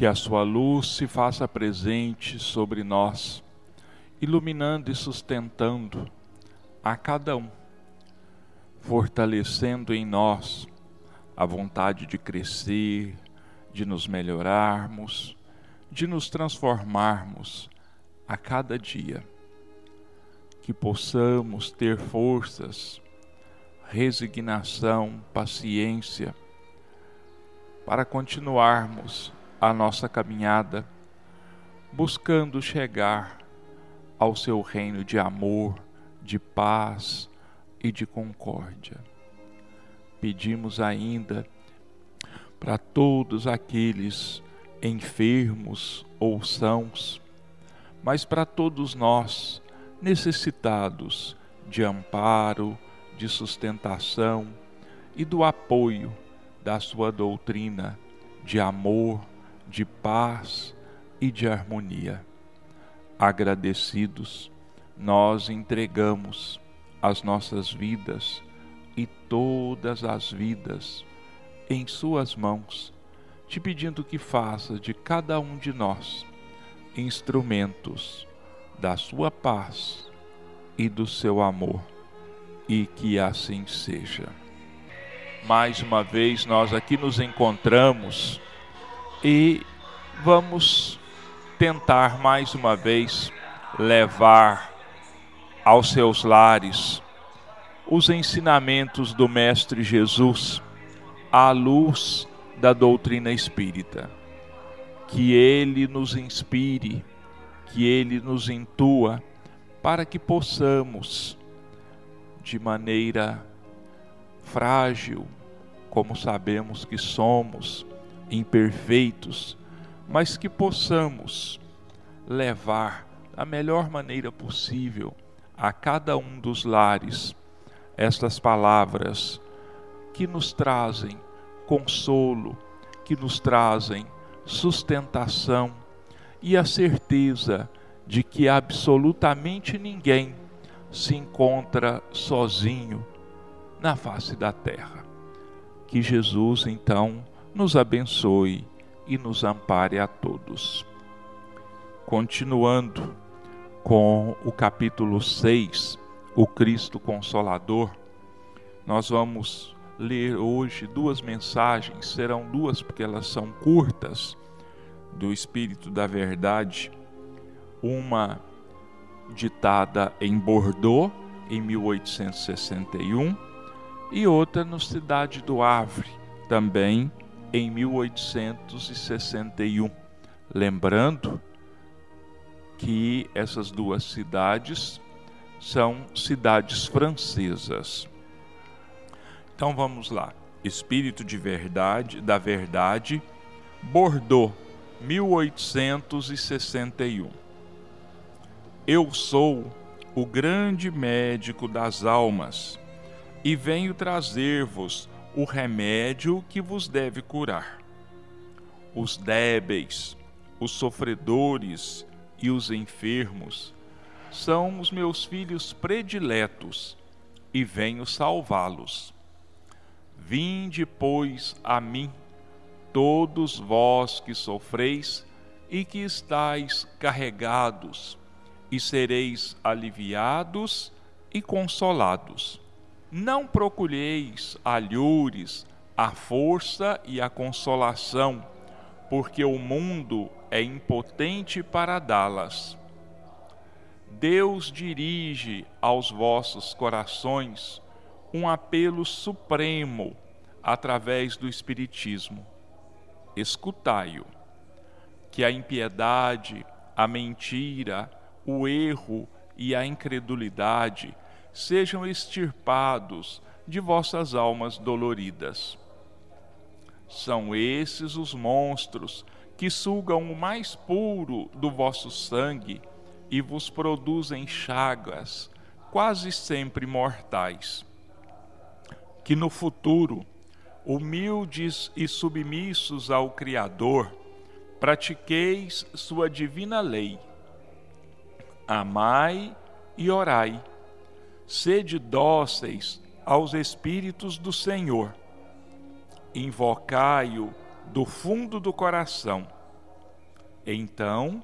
que a sua luz se faça presente sobre nós, iluminando e sustentando a cada um, fortalecendo em nós a vontade de crescer, de nos melhorarmos, de nos transformarmos a cada dia. Que possamos ter forças, resignação, paciência, para continuarmos a nossa caminhada, buscando chegar ao seu reino de amor, de paz e de concórdia. Pedimos ainda para todos aqueles enfermos ou sãos, mas para todos nós necessitados de amparo, de sustentação e do apoio da sua doutrina de amor, de paz e de harmonia. Agradecidos, nós entregamos as nossas vidas e todas as vidas em Suas mãos, te pedindo que faça de cada um de nós instrumentos da Sua paz e do seu amor, e que assim seja. Mais uma vez nós aqui nos encontramos e vamos tentar mais uma vez levar aos seus lares os ensinamentos do Mestre Jesus à luz da doutrina espírita. Que ele nos inspire, que ele nos intua, para que possamos, de maneira frágil, como sabemos que somos, imperfeitos, mas que possamos levar da melhor maneira possível a cada um dos lares estas palavras que nos trazem consolo, que nos trazem sustentação e a certeza de que absolutamente ninguém se encontra sozinho na face da terra. Que Jesus então nos abençoe e nos ampare a todos. Continuando com o capítulo 6, o Cristo Consolador, nós vamos ler hoje duas mensagens, serão duas porque elas são curtas, do Espírito da Verdade. Uma ditada em Bordeaux, em 1861, e outra no Cidade do Havre, também em 1861. Lembrando que essas duas cidades são cidades francesas. Então vamos lá. Espírito de Verdade, da Verdade, Bordeaux, 1861. Eu sou o grande médico das almas e venho trazer-vos o remédio que vos deve curar. Os débeis, os sofredores e os enfermos são os meus filhos prediletos e venho salvá-los. Vinde, pois, a mim, todos vós que sofreis e que estáis carregados, e sereis aliviados e consolados. Não procureis alhures, a força e a consolação, porque o mundo é impotente para dá-las. Deus dirige aos vossos corações um apelo supremo através do Espiritismo. Escutai-o, que a impiedade, a mentira, o erro e a incredulidade sejam extirpados de vossas almas doloridas. São esses os monstros que sugam o mais puro do vosso sangue e vos produzem chagas, quase sempre mortais. Que no futuro, humildes e submissos ao Criador, pratiqueis sua divina lei. Amai e orai sede dóceis aos Espíritos do Senhor. Invocai-o do fundo do coração Então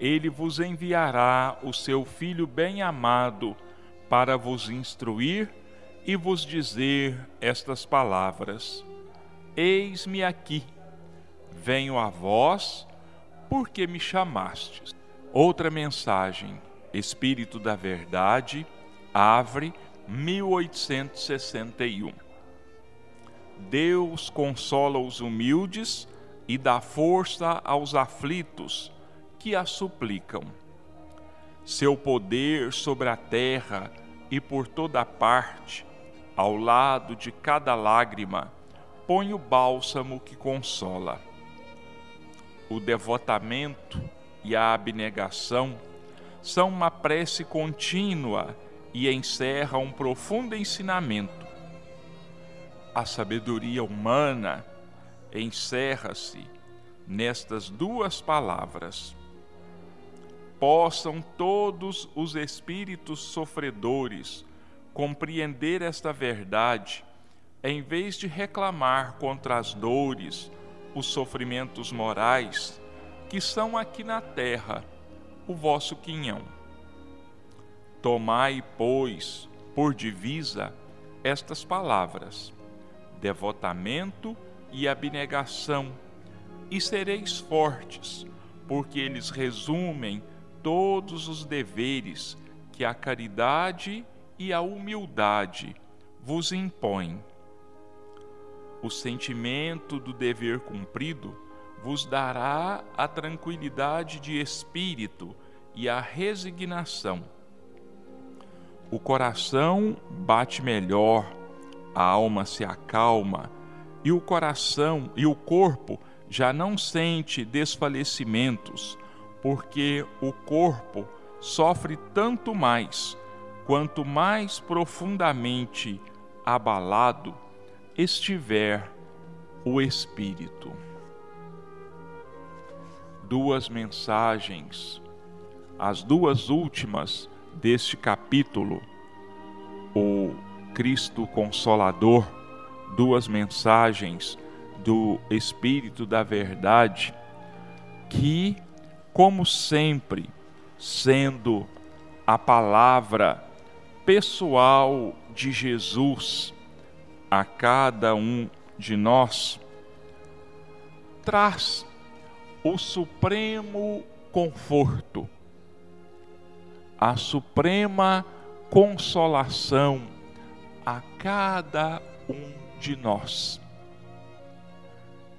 ele vos enviará o seu Filho bem-amado para vos instruir e vos dizer estas palavras: Eis-me aqui, venho a vós, porque me chamastes. Outra mensagem, Espírito da Verdade, Avre, 1861. Deus consola os humildes e dá força aos aflitos que a suplicam. Seu poder sobre a terra e por toda parte, ao lado de cada lágrima, põe o bálsamo que consola. O devotamento e a abnegação são uma prece contínua e encerra um profundo ensinamento. A sabedoria humana encerra-se nestas duas palavras. Possam todos os espíritos sofredores compreender esta verdade, em vez de reclamar contra as dores, os sofrimentos morais que são aqui na terra o vosso quinhão. Tomai, pois, por divisa estas palavras: devotamento e abnegação, e sereis fortes, porque eles resumem todos os deveres que a caridade e a humildade vos impõem. O sentimento do dever cumprido vos dará a tranquilidade de espírito e a resignação. O coração bate melhor, a alma se acalma e o coração e o corpo já não sente desfalecimentos, porque o corpo sofre tanto mais quanto mais profundamente abalado estiver o espírito. Duas mensagens, as duas últimas deste capítulo, o Cristo Consolador, duas mensagens do Espírito da Verdade, que, como sempre, sendo a palavra pessoal de Jesus a cada um de nós traz o supremo conforto, a suprema consolação a cada um de nós.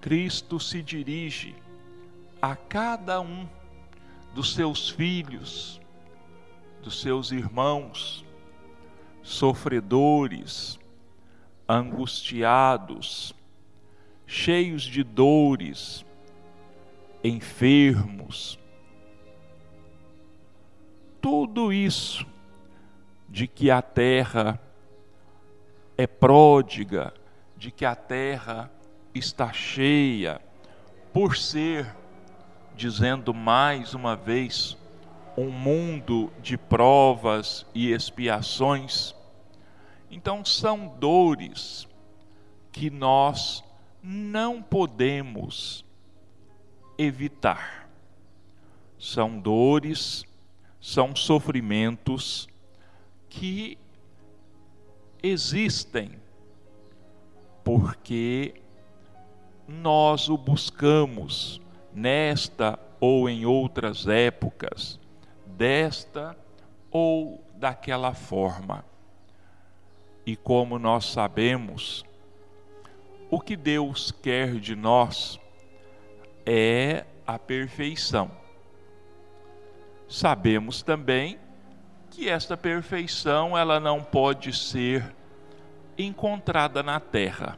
Cristo se dirige a cada um dos seus filhos, dos seus irmãos, sofredores, angustiados, cheios de dores, enfermos. Tudo isso de que a terra é pródiga, de que a terra está cheia, por ser, dizendo mais uma vez, um mundo de provas e expiações. Então, são dores que nós não podemos evitar. São dores, são sofrimentos que existem porque nós o buscamos nesta ou em outras épocas desta ou daquela forma. E como nós sabemos, o que Deus quer de nós é a perfeição. Sabemos também que esta perfeição ela não pode ser encontrada na terra,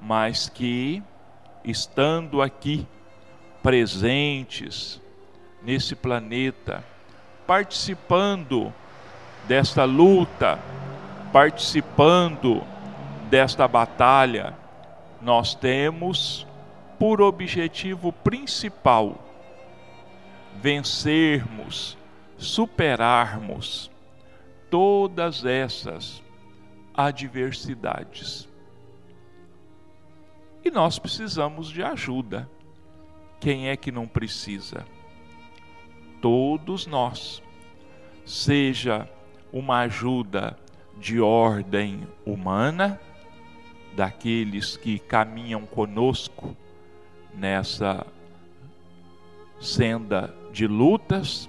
mas que estando aqui presentes nesse planeta, participando desta luta, participando desta batalha, nós temos por objetivo principal vencermos, superarmos todas essas adversidades. E nós precisamos de ajuda quem é que não precisa? Todos nós. Seja uma ajuda de ordem humana, daqueles que caminham conosco nessa senda de lutas,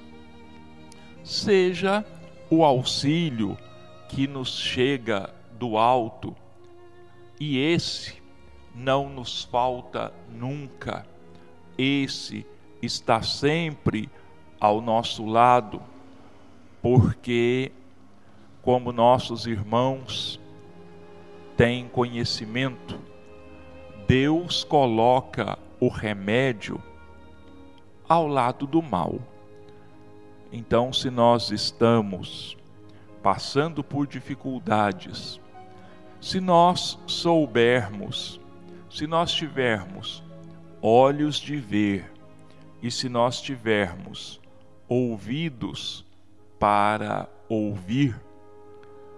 seja o auxílio que nos chega do alto, e esse não nos falta nunca, esse está sempre ao nosso lado, porque, como nossos irmãos têm conhecimento, Deus coloca o remédio ao lado do mal. Então, se nós estamos passando por dificuldades, se nós soubermos, se nós tivermos olhos de ver e se nós tivermos ouvidos para ouvir,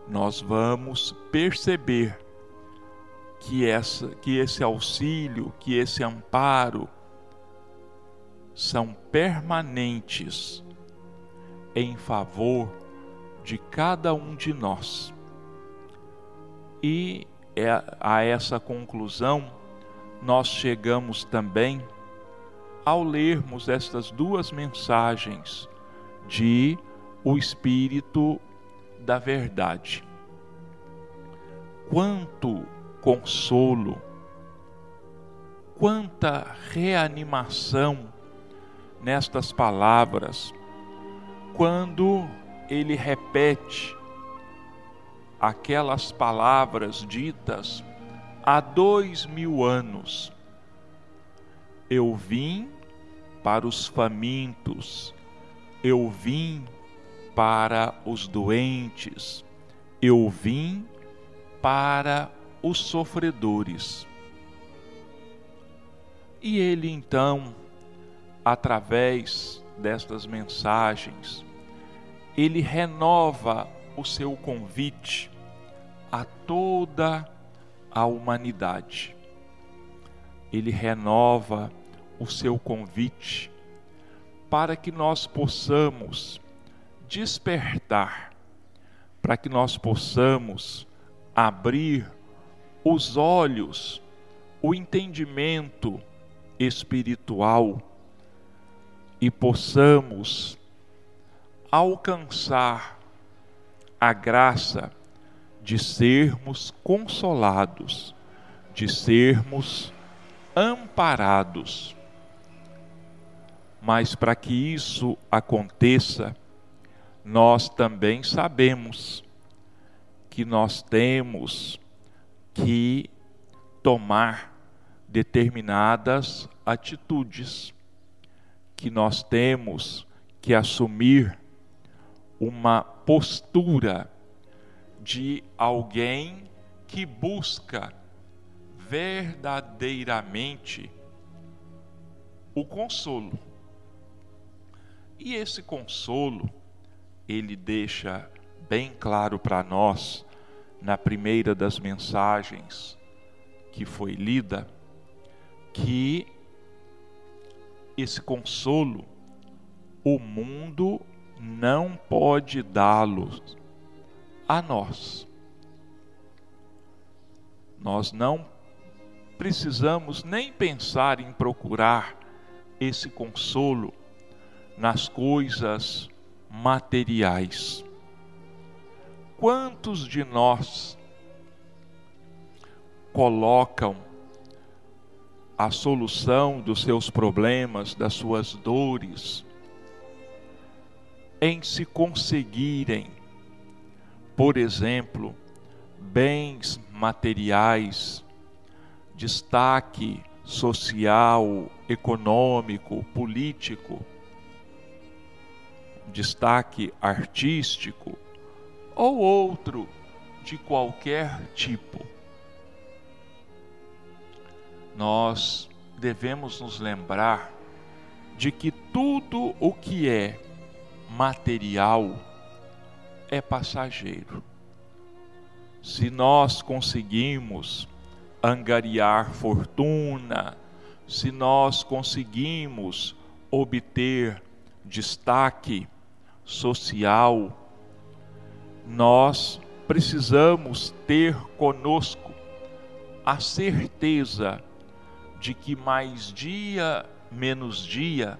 nós vamos perceber que, essa, que esse auxílio, que esse amparo são permanentes em favor de cada um de nós. E é a essa conclusão nós chegamos também ao lermos estas duas mensagens de o Espírito da Verdade. Quanto consolo, quanta reanimação nestas palavras, quando ele repete aquelas palavras ditas há dois mil anos. Eu vim para os famintos, eu vim para os doentes, eu vim para os sofredores. E ele então, através destas mensagens, ele renova o seu convite a toda a humanidade. Ele renova o seu convite para que nós possamos despertar, para que nós possamos abrir os olhos, o entendimento espiritual e possamos alcançar a graça de sermos consolados, de sermos amparados. Mas para que isso aconteça, nós também sabemos que nós temos que tomar determinadas atitudes, que nós temos que assumir uma postura de alguém que busca verdadeiramente o consolo. E esse consolo, ele deixa bem claro para nós na primeira das mensagens que foi lida, que esse consolo o mundo não pode dá-lo a nós. Nós não precisamos nem pensar em procurar esse consolo nas coisas materiais. Quantos de nós colocam a solução dos seus problemas, das suas dores, em se conseguirem, por exemplo, bens materiais, destaque social, econômico, político, destaque artístico ou outro de qualquer tipo. Nós devemos nos lembrar de que tudo o que é material é passageiro. Se nós conseguimos angariar fortuna, se nós conseguimos obter destaque social, nós precisamos ter conosco a certeza de que mais dia menos dia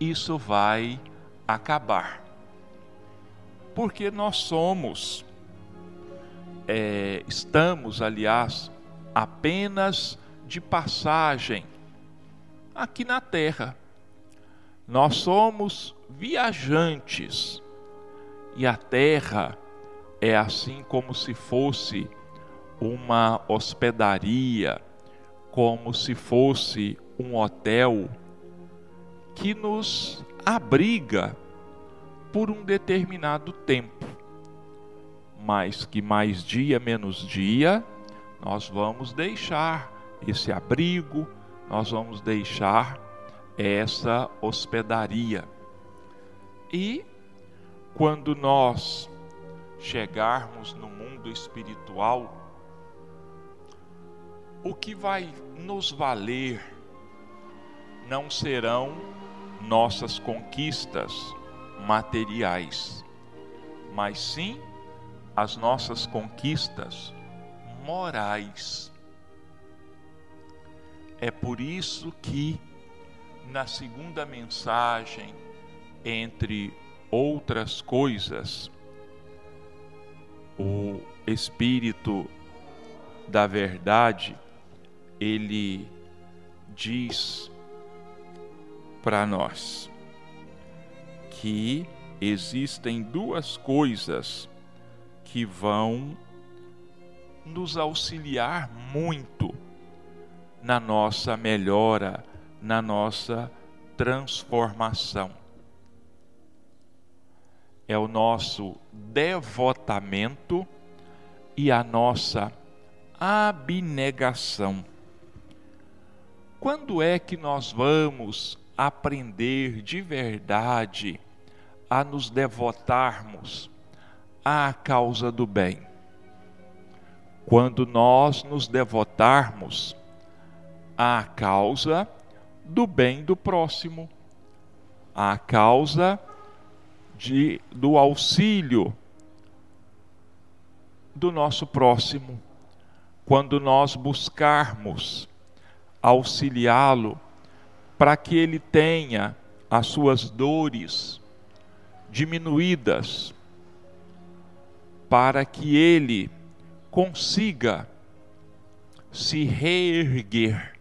isso vai acabar. Porque nós somos, é, estamos, aliás, apenas de passagem aqui na terra. Nós somos viajantes e a terra é assim como se fosse uma hospedaria, como se fosse um hotel que nos abriga por um determinado tempo, mas que mais dia menos dia nós vamos deixar esse abrigo, nós vamos deixar essa hospedaria. E quando nós chegarmos no mundo espiritual, o que vai nos valer não serão nossas conquistas materiais, mas sim as nossas conquistas morais. É por isso que na segunda mensagem, entre outras coisas, o Espírito da Verdade ele diz para nós que existem duas coisas que vão nos auxiliar muito na nossa melhora, na nossa transformação. É o nosso devotamento e a nossa abnegação. Quando é que nós vamos aprender de verdade a nos devotarmos à causa do bem? Quando nós nos devotarmos à causa do bem do próximo, à causa de, do auxílio do nosso próximo, quando nós buscarmos auxiliá-lo para que ele tenha as suas dores diminuídas, para que ele consiga se reerguer.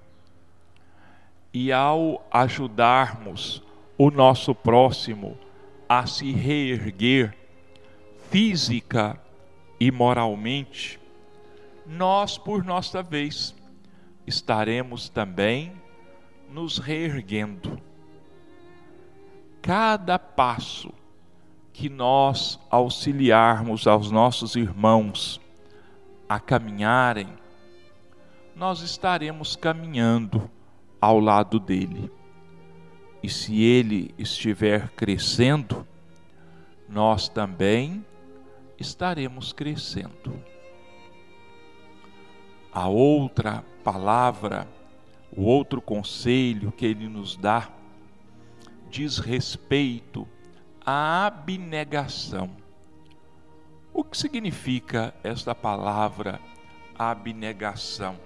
E ao ajudarmos o nosso próximo a se reerguer física e moralmente, nós, por nossa vez, estaremos também nos reerguendo. Cada passo que nós auxiliarmos aos nossos irmãos a caminharem, nós estaremos caminhando ao lado dele. E se ele estiver crescendo, nós também estaremos crescendo. A outra palavra, o outro conselho que ele nos dá, diz respeito à abnegação. O que significa esta palavra abnegação?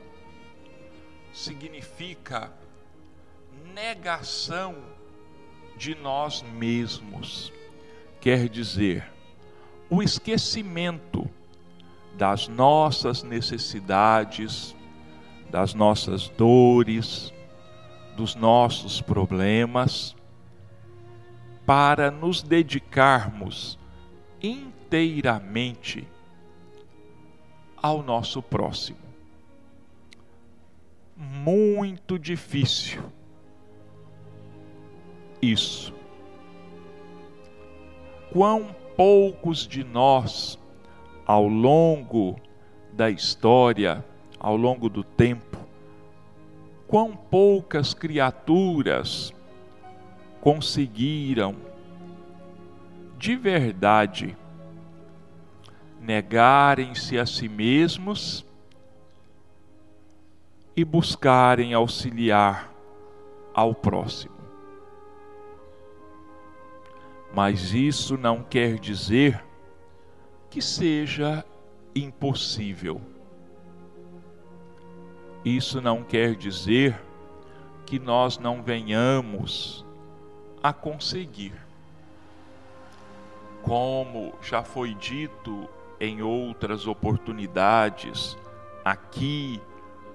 Significa negação de nós mesmos. Quer dizer, o esquecimento das nossas necessidades, das nossas dores, dos nossos problemas, para nos dedicarmos inteiramente ao nosso próximo. Muito difícil isso. Quão poucos de nós, ao longo da história, ao longo do tempo, quão poucas criaturas conseguiram de verdade negarem-se a si mesmos e buscarem auxiliar ao próximo. Mas isso não quer dizer que seja impossível. Isso não quer dizer que nós não venhamos a conseguir. Como já foi dito em outras oportunidades, aqui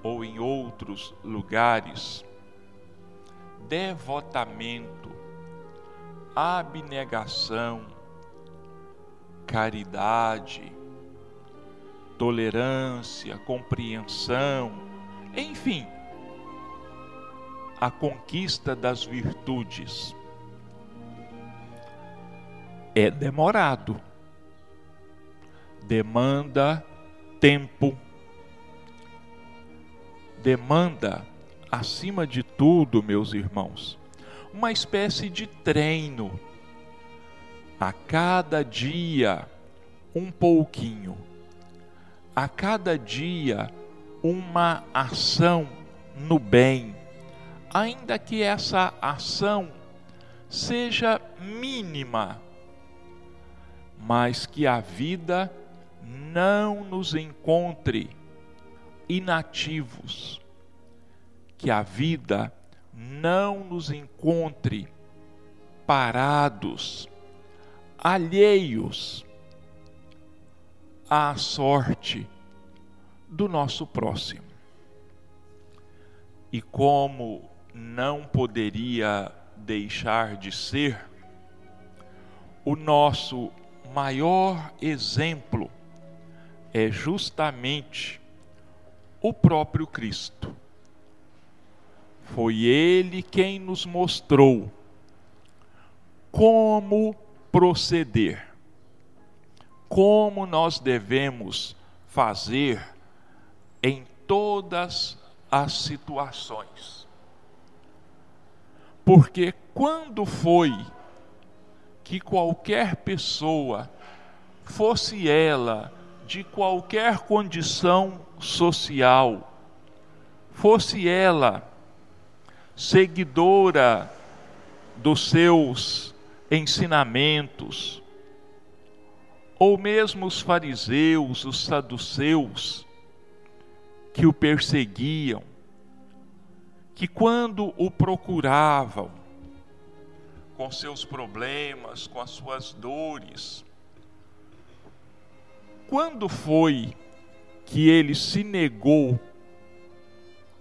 ou em outros lugares, devotamento, abnegação, caridade, tolerância, compreensão, enfim, a conquista das virtudes. É demorado, demanda tempo, demanda, acima de tudo, meus irmãos, uma espécie de treino. A cada dia, um pouquinho. A cada dia, uma ação no bem, ainda que essa ação seja mínima, mas que a vida não nos encontre inativos, que a vida não nos encontre parados, alheios à sorte do nosso próximo. E como não poderia deixar de ser, o nosso maior exemplo é justamente o próprio Cristo. Foi Ele quem nos mostrou como proceder, como nós devemos fazer em todas as situações. Porque quando foi que qualquer pessoa, fosse ela de qualquer condição social, fosse ela seguidora dos seus ensinamentos, ou mesmo os fariseus, os saduceus, que o perseguiam, que quando o procuravam, com seus problemas, com as suas dores, quando foi que ele se negou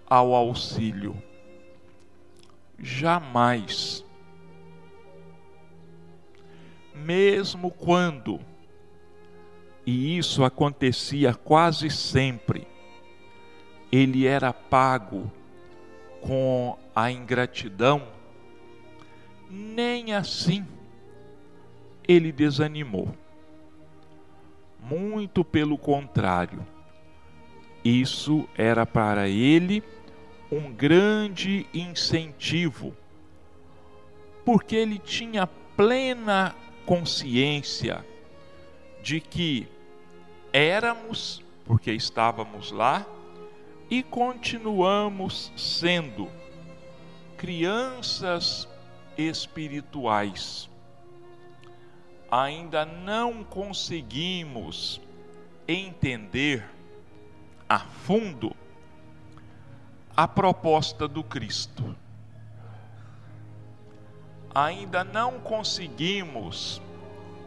ao auxílio? Jamais. Mesmo quando, e isso acontecia quase sempre, ele era pago com a ingratidão, nem assim ele desanimou. Muito pelo contrário, isso era para ele um grande incentivo, porque ele tinha plena consciência de que éramos, porque estávamos lá, e continuamos sendo crianças espirituais ainda não conseguimos entender a fundo a proposta do Cristo. Ainda não conseguimos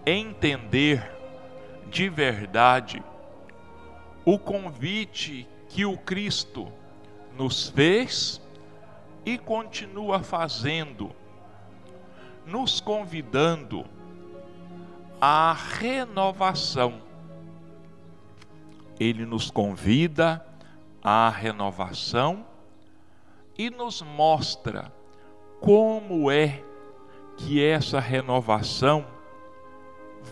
entender de verdade o convite que o Cristo nos fez e continua fazendo, nos convidando a renovação. Ele nos convida à renovação e nos mostra como é que essa renovação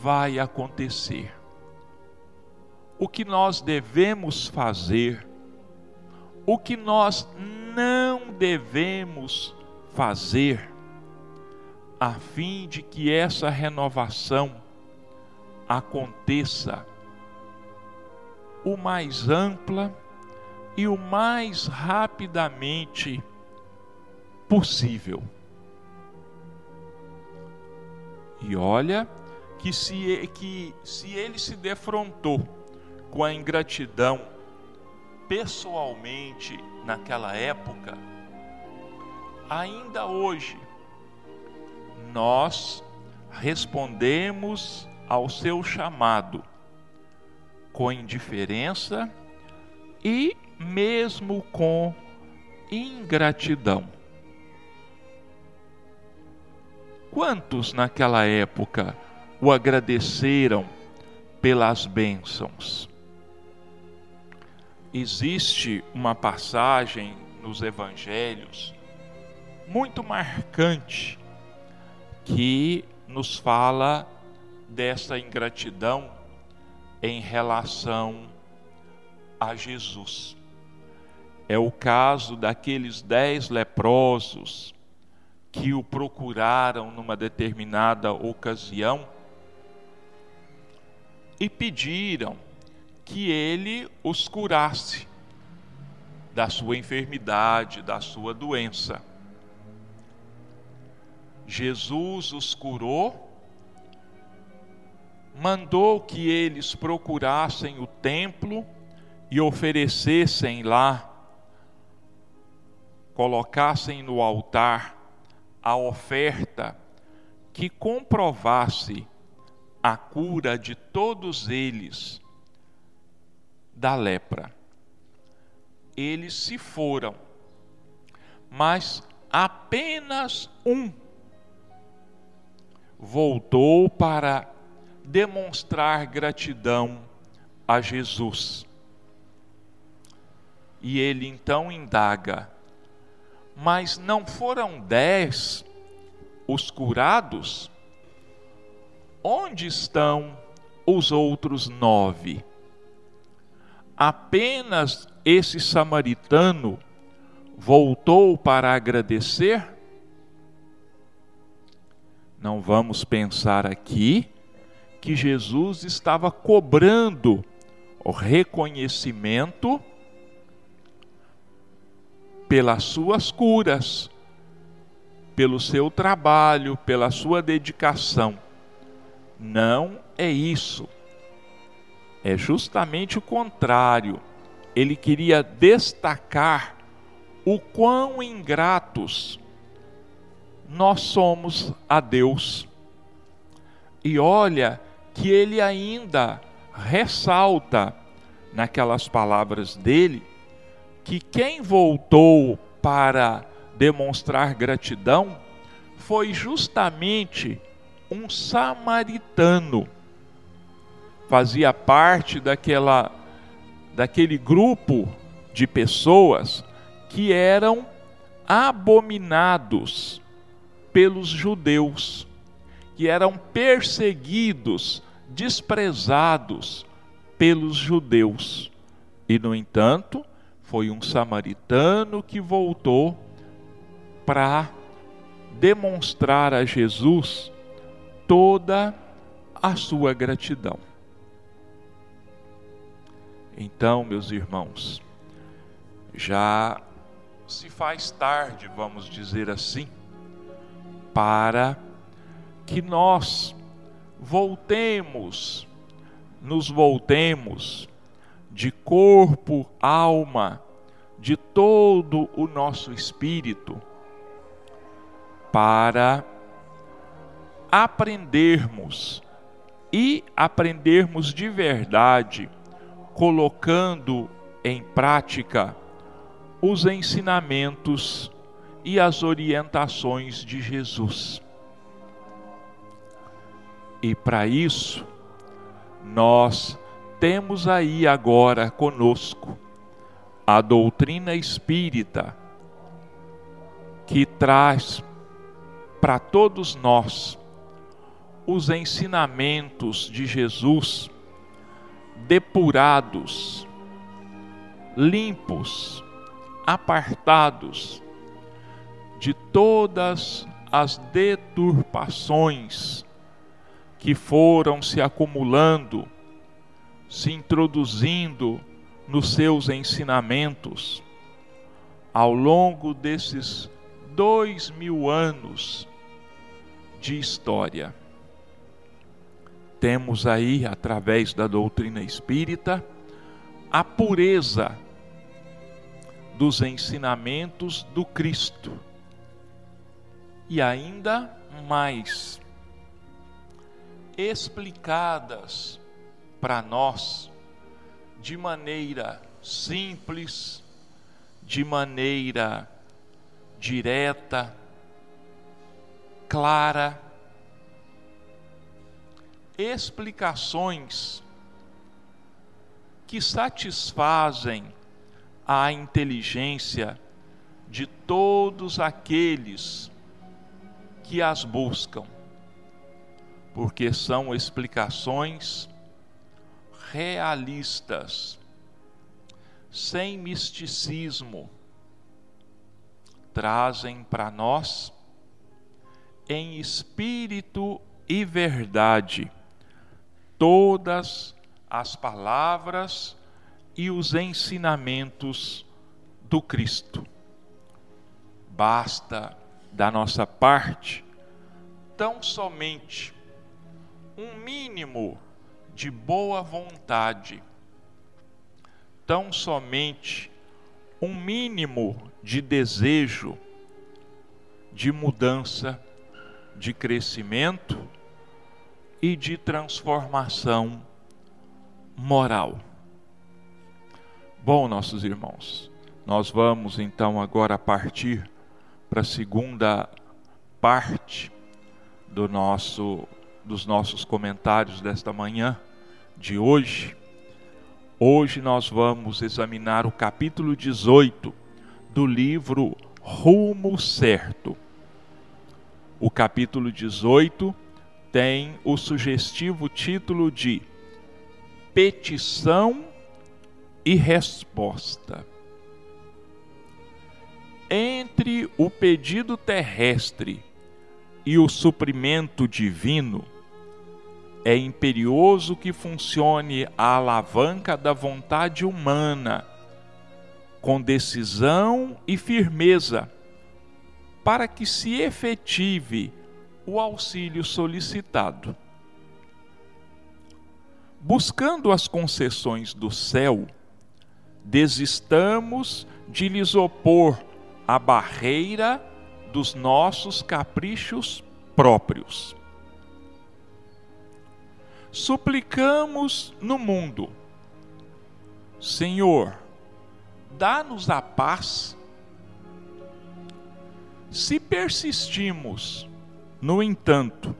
vai acontecer. O que nós devemos fazer, o que nós não devemos fazer, a fim de que essa renovação aconteça o mais ampla e o mais rapidamente possível. E olha que se, que se ele se defrontou com a ingratidão pessoalmente naquela época, ainda hoje nós respondemos ao seu chamado com indiferença e mesmo com ingratidão. Quantos naquela época o agradeceram pelas bênçãos? Existe uma passagem nos evangelhos muito marcante que nos fala dessa ingratidão em relação a Jesus. É o caso daqueles dez leprosos que o procuraram numa determinada ocasião e pediram que ele os curasse da sua enfermidade, da sua doença. Jesus os curou, mandou que eles procurassem o templo e oferecessem lá, colocassem no altar a oferta que comprovasse a cura de todos eles da lepra. Eles se foram, mas apenas um voltou para demonstrar gratidão a Jesus. E ele então indaga: Mas não foram dez os curados? Onde estão os outros nove? Apenas esse samaritano voltou para agradecer? Não vamos pensar aqui que Jesus estava cobrando o reconhecimento pelas suas curas, pelo seu trabalho, pela sua dedicação. Não é isso. É justamente o contrário. Ele queria destacar o quão ingratos nós somos a Deus. E olha que ele ainda ressalta naquelas palavras dele que quem voltou para demonstrar gratidão foi justamente um samaritano. Fazia parte daquela daquele grupo de pessoas que eram abominados pelos judeus, que eram perseguidos, desprezados pelos judeus. E no entanto, foi um samaritano que voltou para demonstrar a Jesus toda a sua gratidão. Então, meus irmãos, já se faz tarde, vamos dizer assim, para que nós voltemos, nos voltemos de corpo, alma, de todo o nosso espírito, para aprendermos e aprendermos de verdade, colocando em prática os ensinamentos e as orientações de Jesus. E para isso, nós temos aí agora conosco a doutrina espírita que traz para todos nós os ensinamentos de Jesus depurados, limpos, apartados de todas as deturpações que foram se acumulando, se introduzindo nos seus ensinamentos ao longo desses dois mil anos de história. Temos aí, através da doutrina espírita, a pureza dos ensinamentos do Cristo. E ainda mais, explicadas para nós de maneira simples, de maneira direta, clara, explicações que satisfazem a inteligência de todos aqueles que as buscam, porque são explicações realistas, sem misticismo, trazem para nós, em espírito e verdade, todas as palavras e os ensinamentos do Cristo. Basta da nossa parte tão somente um mínimo de boa vontade, tão somente um mínimo de desejo de mudança, de crescimento e de transformação moral. Bom, nossos irmãos, nós vamos então agora partir para a segunda parte do nosso dos nossos comentários desta manhã de hoje. Hoje nós vamos examinar o capítulo 18 do livro Rumo Certo. O capítulo 18 tem o sugestivo título de Petição e resposta. Entre o pedido terrestre e o suprimento divino, é imperioso que funcione a alavanca da vontade humana, com decisão e firmeza, para que se efetive o auxílio solicitado. Buscando as concessões do céu, desistamos de lhes opor a barreira dos nossos caprichos próprios. Suplicamos no mundo, Senhor, dá-nos a paz. Se persistimos, no entanto,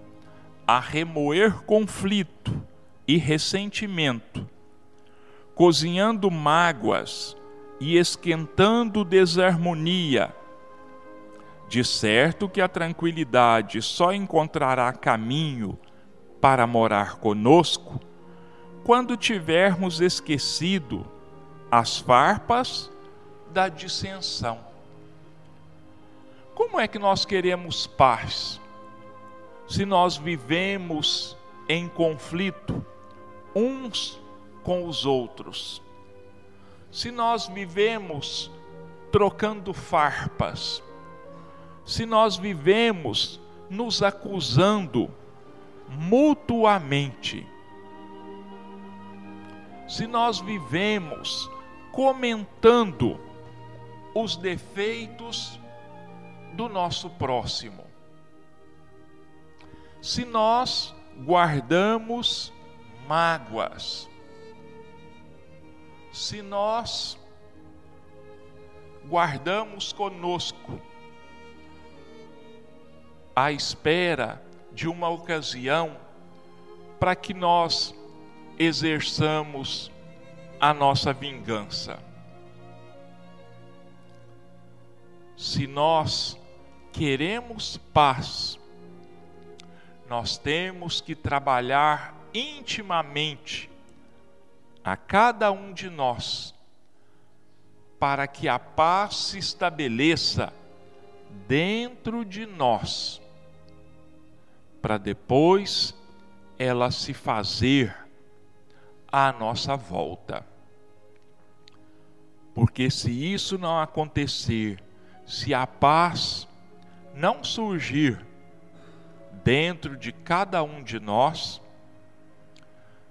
a remoer conflito e ressentimento, cozinhando mágoas e esquentando desarmonia. De certo que a tranquilidade só encontrará caminho para morar conosco quando tivermos esquecido as farpas da dissensão. Como é que nós queremos paz se nós vivemos em conflito uns com os outros. Se nós vivemos trocando farpas, se nós vivemos nos acusando mutuamente, se nós vivemos comentando os defeitos do nosso próximo, se nós guardamos mágoas, se nós guardamos conosco à espera de uma ocasião para que nós exerçamos a nossa vingança. Se nós queremos paz, nós temos que trabalhar intimamente a cada um de nós, para que a paz se estabeleça dentro de nós, para depois ela se fazer à nossa volta. Porque se isso não acontecer, se a paz não surgir dentro de cada um de nós,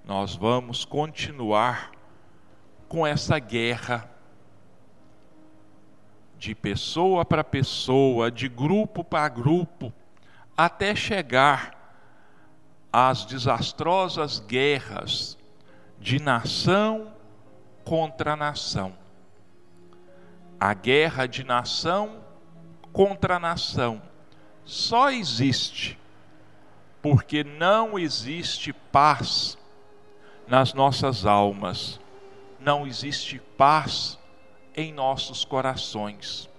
nós vamos continuar com essa guerra de pessoa para pessoa, de grupo para grupo, até chegar às desastrosas guerras de nação contra nação. A guerra de nação contra nação só existe porque não existe paz nas nossas almas, não existe paz em nossos corações.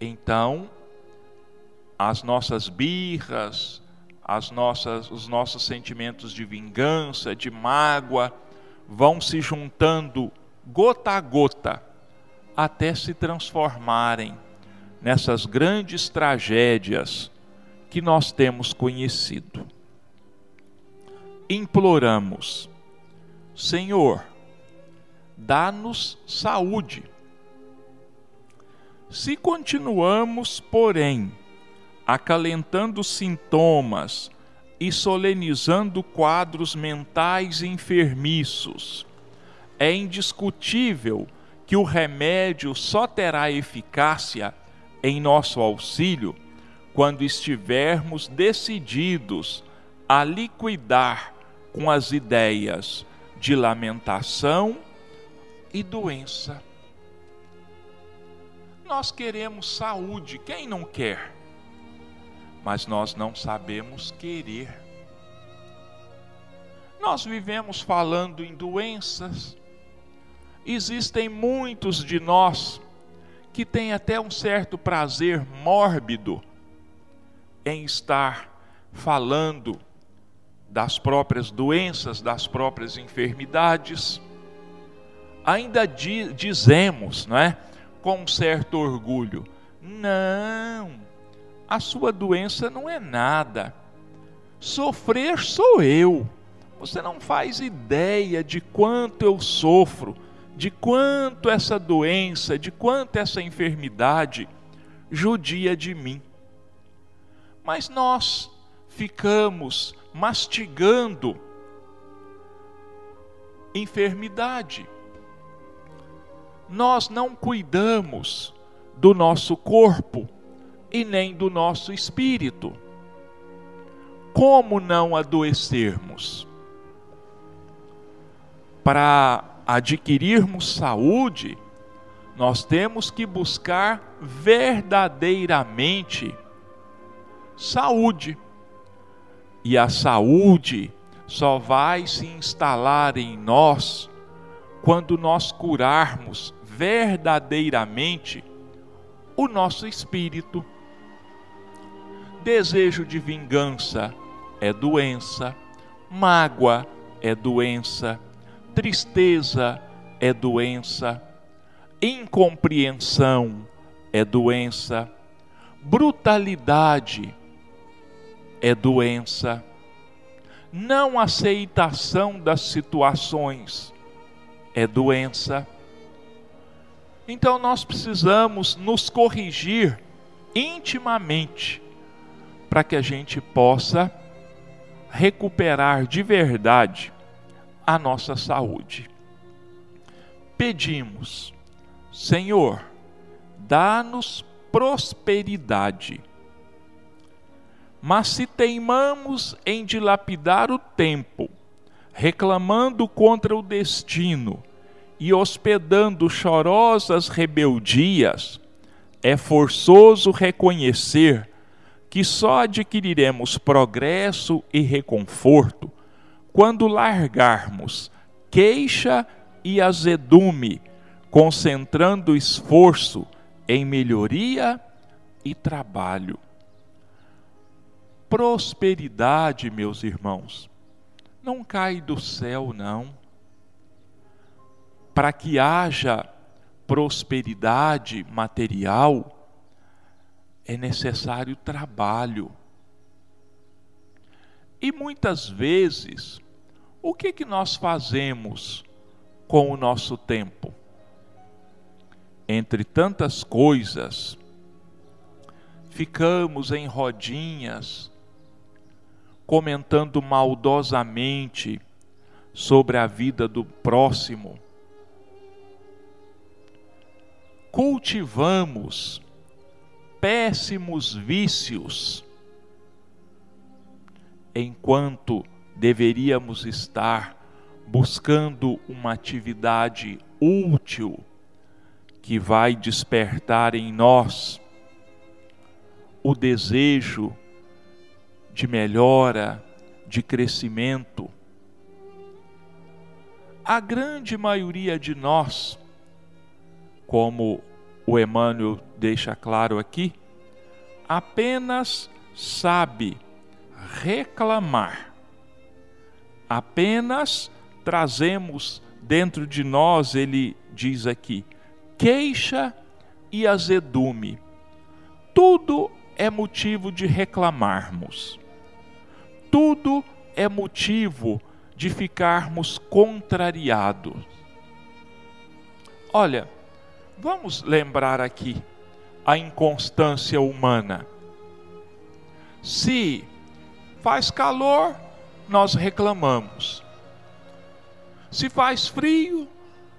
Então, as nossas birras, as nossas, os nossos sentimentos de vingança, de mágoa, vão se juntando gota a gota até se transformarem nessas grandes tragédias que nós temos conhecido. Imploramos, Senhor, dá-nos saúde. Se continuamos, porém, acalentando sintomas e solenizando quadros mentais enfermiços, é indiscutível que o remédio só terá eficácia em nosso auxílio quando estivermos decididos a liquidar com as ideias de lamentação e doença. Nós queremos saúde, quem não quer? Mas nós não sabemos querer. Nós vivemos falando em doenças. Existem muitos de nós que têm até um certo prazer mórbido em estar falando das próprias doenças, das próprias enfermidades ainda di dizemos, não é? Com um certo orgulho: não, a sua doença não é nada. Sofrer sou eu. Você não faz ideia de quanto eu sofro, de quanto essa doença, de quanto essa enfermidade judia de mim. Mas nós ficamos mastigando enfermidade nós não cuidamos do nosso corpo e nem do nosso espírito. Como não adoecermos? Para adquirirmos saúde, nós temos que buscar verdadeiramente saúde. E a saúde só vai se instalar em nós quando nós curarmos verdadeiramente o nosso espírito. Desejo de vingança é doença, mágoa é doença, tristeza é doença, incompreensão é doença, brutalidade é doença, não aceitação das situações é doença. Então nós precisamos nos corrigir intimamente para que a gente possa recuperar de verdade a nossa saúde. Pedimos, Senhor, dá-nos prosperidade. Mas se teimamos em dilapidar o tempo, reclamando contra o destino, e hospedando chorosas rebeldias, é forçoso reconhecer que só adquiriremos progresso e reconforto quando largarmos queixa e azedume, concentrando esforço em melhoria e trabalho. Prosperidade, meus irmãos, não cai do céu, não para que haja prosperidade material, é necessário trabalho. E muitas vezes, o que que nós fazemos com o nosso tempo? entre tantas coisas, ficamos em rodinhas, comentando maldosamente sobre a vida do próximo. Cultivamos péssimos vícios, enquanto deveríamos estar buscando uma atividade útil que vai despertar em nós o desejo de melhora, de crescimento. A grande maioria de nós, como o Emmanuel deixa claro aqui, apenas sabe reclamar, apenas trazemos dentro de nós, ele diz aqui, queixa e azedume. Tudo é motivo de reclamarmos. Tudo é motivo de ficarmos contrariados. Olha, vamos lembrar aqui a inconstância humana. Se faz calor, nós reclamamos. Se faz frio,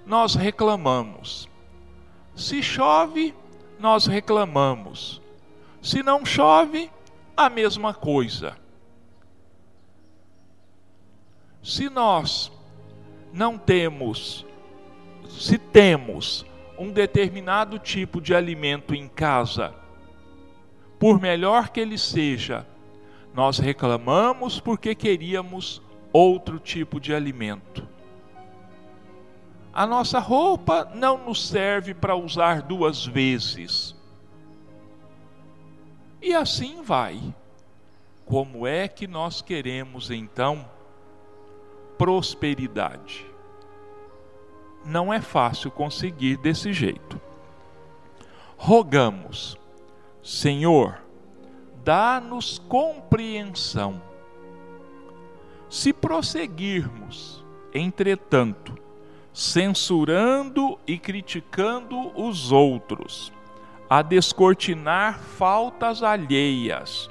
nós reclamamos. Se chove, nós reclamamos. Se não chove, a mesma coisa. Se nós não temos, se temos um determinado tipo de alimento em casa, por melhor que ele seja, nós reclamamos porque queríamos outro tipo de alimento. A nossa roupa não nos serve para usar duas vezes. E assim vai. Como é que nós queremos então prosperidade? Não é fácil conseguir desse jeito. Rogamos, Senhor, dá-nos compreensão. Se prosseguirmos, entretanto, censurando e criticando os outros, a descortinar faltas alheias,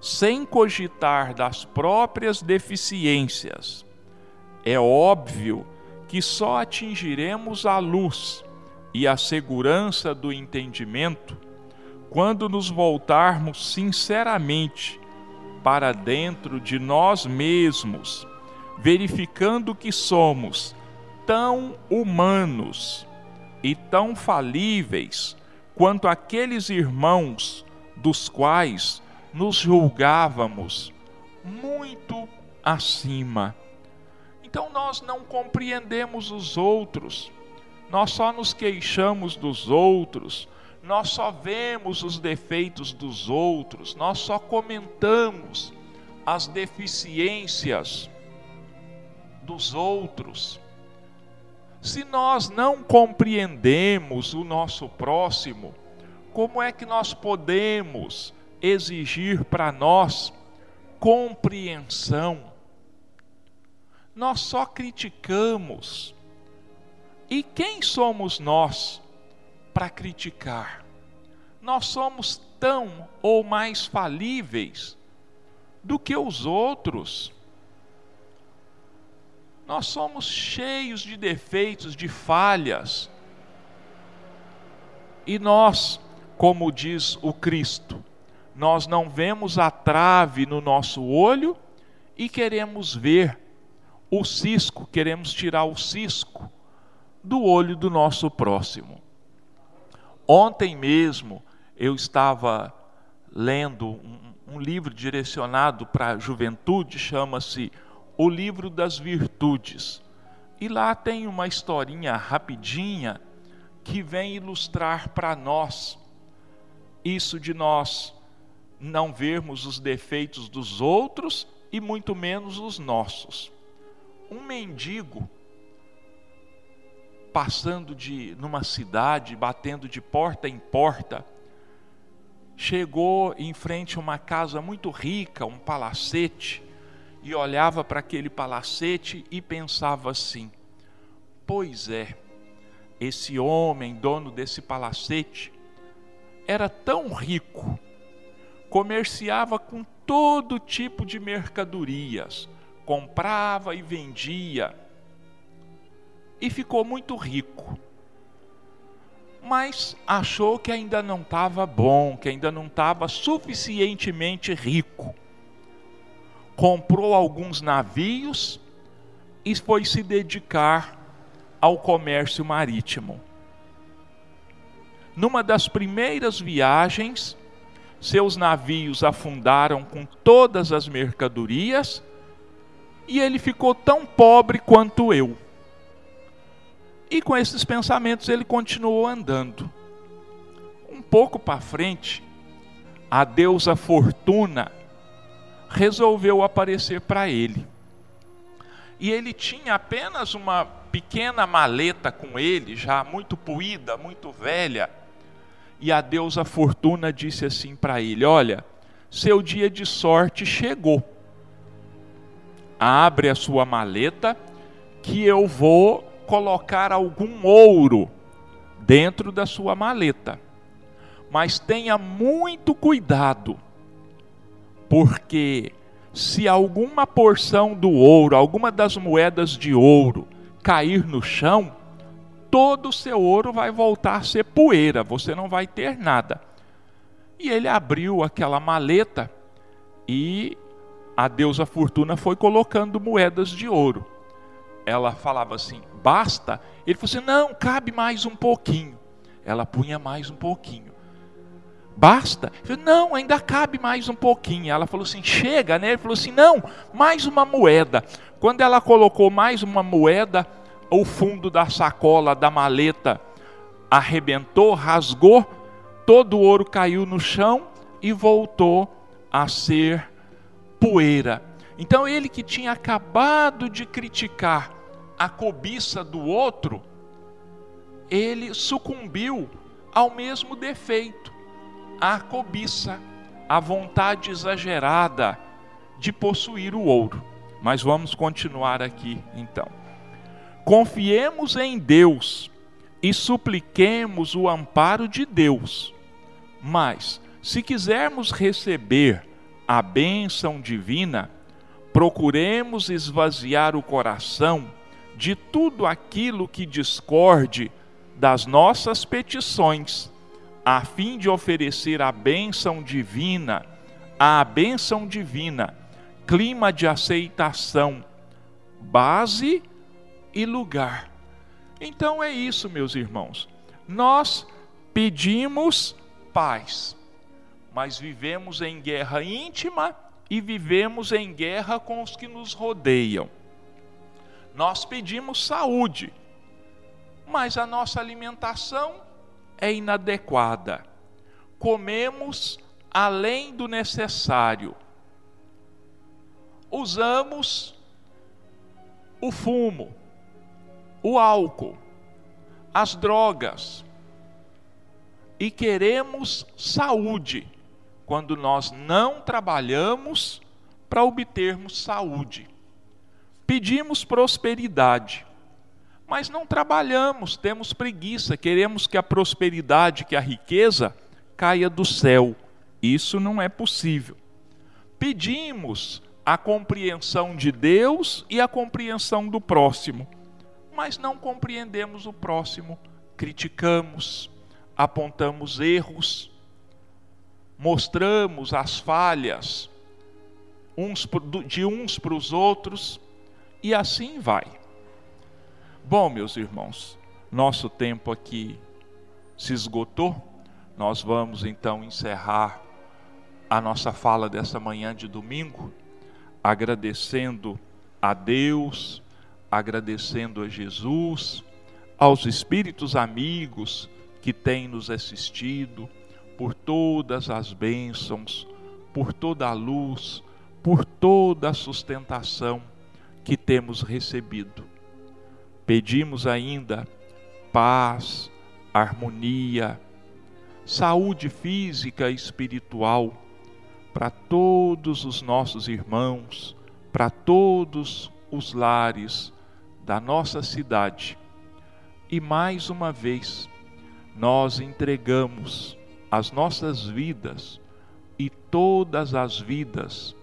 sem cogitar das próprias deficiências. É óbvio que só atingiremos a luz e a segurança do entendimento quando nos voltarmos sinceramente para dentro de nós mesmos, verificando que somos tão humanos e tão falíveis quanto aqueles irmãos dos quais nos julgávamos muito acima. Então nós não compreendemos os outros, nós só nos queixamos dos outros, nós só vemos os defeitos dos outros, nós só comentamos as deficiências dos outros. Se nós não compreendemos o nosso próximo, como é que nós podemos exigir para nós compreensão? Nós só criticamos. E quem somos nós para criticar? Nós somos tão ou mais falíveis do que os outros. Nós somos cheios de defeitos, de falhas. E nós, como diz o Cristo, nós não vemos a trave no nosso olho e queremos ver o cisco, queremos tirar o cisco do olho do nosso próximo. Ontem mesmo eu estava lendo um, um livro direcionado para a juventude, chama-se o livro das virtudes. E lá tem uma historinha rapidinha que vem ilustrar para nós isso de nós não vermos os defeitos dos outros e muito menos os nossos. Um mendigo passando de numa cidade, batendo de porta em porta, chegou em frente a uma casa muito rica, um palacete, e olhava para aquele palacete e pensava assim: pois é, esse homem, dono desse palacete, era tão rico, comerciava com todo tipo de mercadorias, comprava e vendia, e ficou muito rico. Mas achou que ainda não estava bom, que ainda não estava suficientemente rico. Comprou alguns navios e foi se dedicar ao comércio marítimo. Numa das primeiras viagens, seus navios afundaram com todas as mercadorias e ele ficou tão pobre quanto eu. E com esses pensamentos ele continuou andando. Um pouco para frente, a deusa Fortuna resolveu aparecer para ele. E ele tinha apenas uma pequena maleta com ele, já muito poída, muito velha. E a deusa Fortuna disse assim para ele: Olha, seu dia de sorte chegou. Abre a sua maleta, que eu vou colocar algum ouro dentro da sua maleta. Mas tenha muito cuidado, porque se alguma porção do ouro, alguma das moedas de ouro, cair no chão, todo o seu ouro vai voltar a ser poeira, você não vai ter nada. E ele abriu aquela maleta e a deusa Fortuna foi colocando moedas de ouro. Ela falava assim: basta? Ele falou assim: não, cabe mais um pouquinho. Ela punha mais um pouquinho. Basta? Ele falou, não, ainda cabe mais um pouquinho. Ela falou assim: chega, né? Ele falou assim: não, mais uma moeda. Quando ela colocou mais uma moeda, o fundo da sacola, da maleta, arrebentou, rasgou, todo o ouro caiu no chão e voltou a ser poeira. Então ele que tinha acabado de criticar a cobiça do outro, ele sucumbiu ao mesmo defeito, a cobiça, a vontade exagerada de possuir o ouro. Mas vamos continuar aqui então. Confiemos em Deus e supliquemos o amparo de Deus. Mas, se quisermos receber a bênção divina, procuremos esvaziar o coração de tudo aquilo que discorde das nossas petições, a fim de oferecer a bênção divina, a bênção divina clima de aceitação, base e lugar. Então é isso, meus irmãos. Nós pedimos paz, mas vivemos em guerra íntima e vivemos em guerra com os que nos rodeiam. Nós pedimos saúde, mas a nossa alimentação é inadequada. Comemos além do necessário usamos o fumo, o álcool, as drogas e queremos saúde quando nós não trabalhamos para obtermos saúde. Pedimos prosperidade, mas não trabalhamos, temos preguiça, queremos que a prosperidade, que a riqueza caia do céu. Isso não é possível. Pedimos a compreensão de Deus e a compreensão do próximo. Mas não compreendemos o próximo, criticamos, apontamos erros, mostramos as falhas uns de uns para os outros e assim vai. Bom, meus irmãos, nosso tempo aqui se esgotou. Nós vamos então encerrar a nossa fala dessa manhã de domingo agradecendo a Deus, agradecendo a Jesus, aos espíritos amigos que têm nos assistido, por todas as bênçãos, por toda a luz, por toda a sustentação que temos recebido. Pedimos ainda paz, harmonia, saúde física e espiritual para todos os nossos irmãos, para todos os lares da nossa cidade, E mais uma vez, nós entregamos as nossas vidas e todas as vidas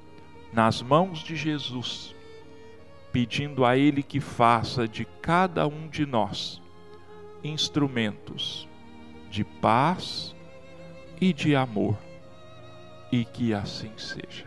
nas mãos de Jesus, pedindo a Ele que faça de cada um de nós instrumentos de paz e de amor, e que assim seja.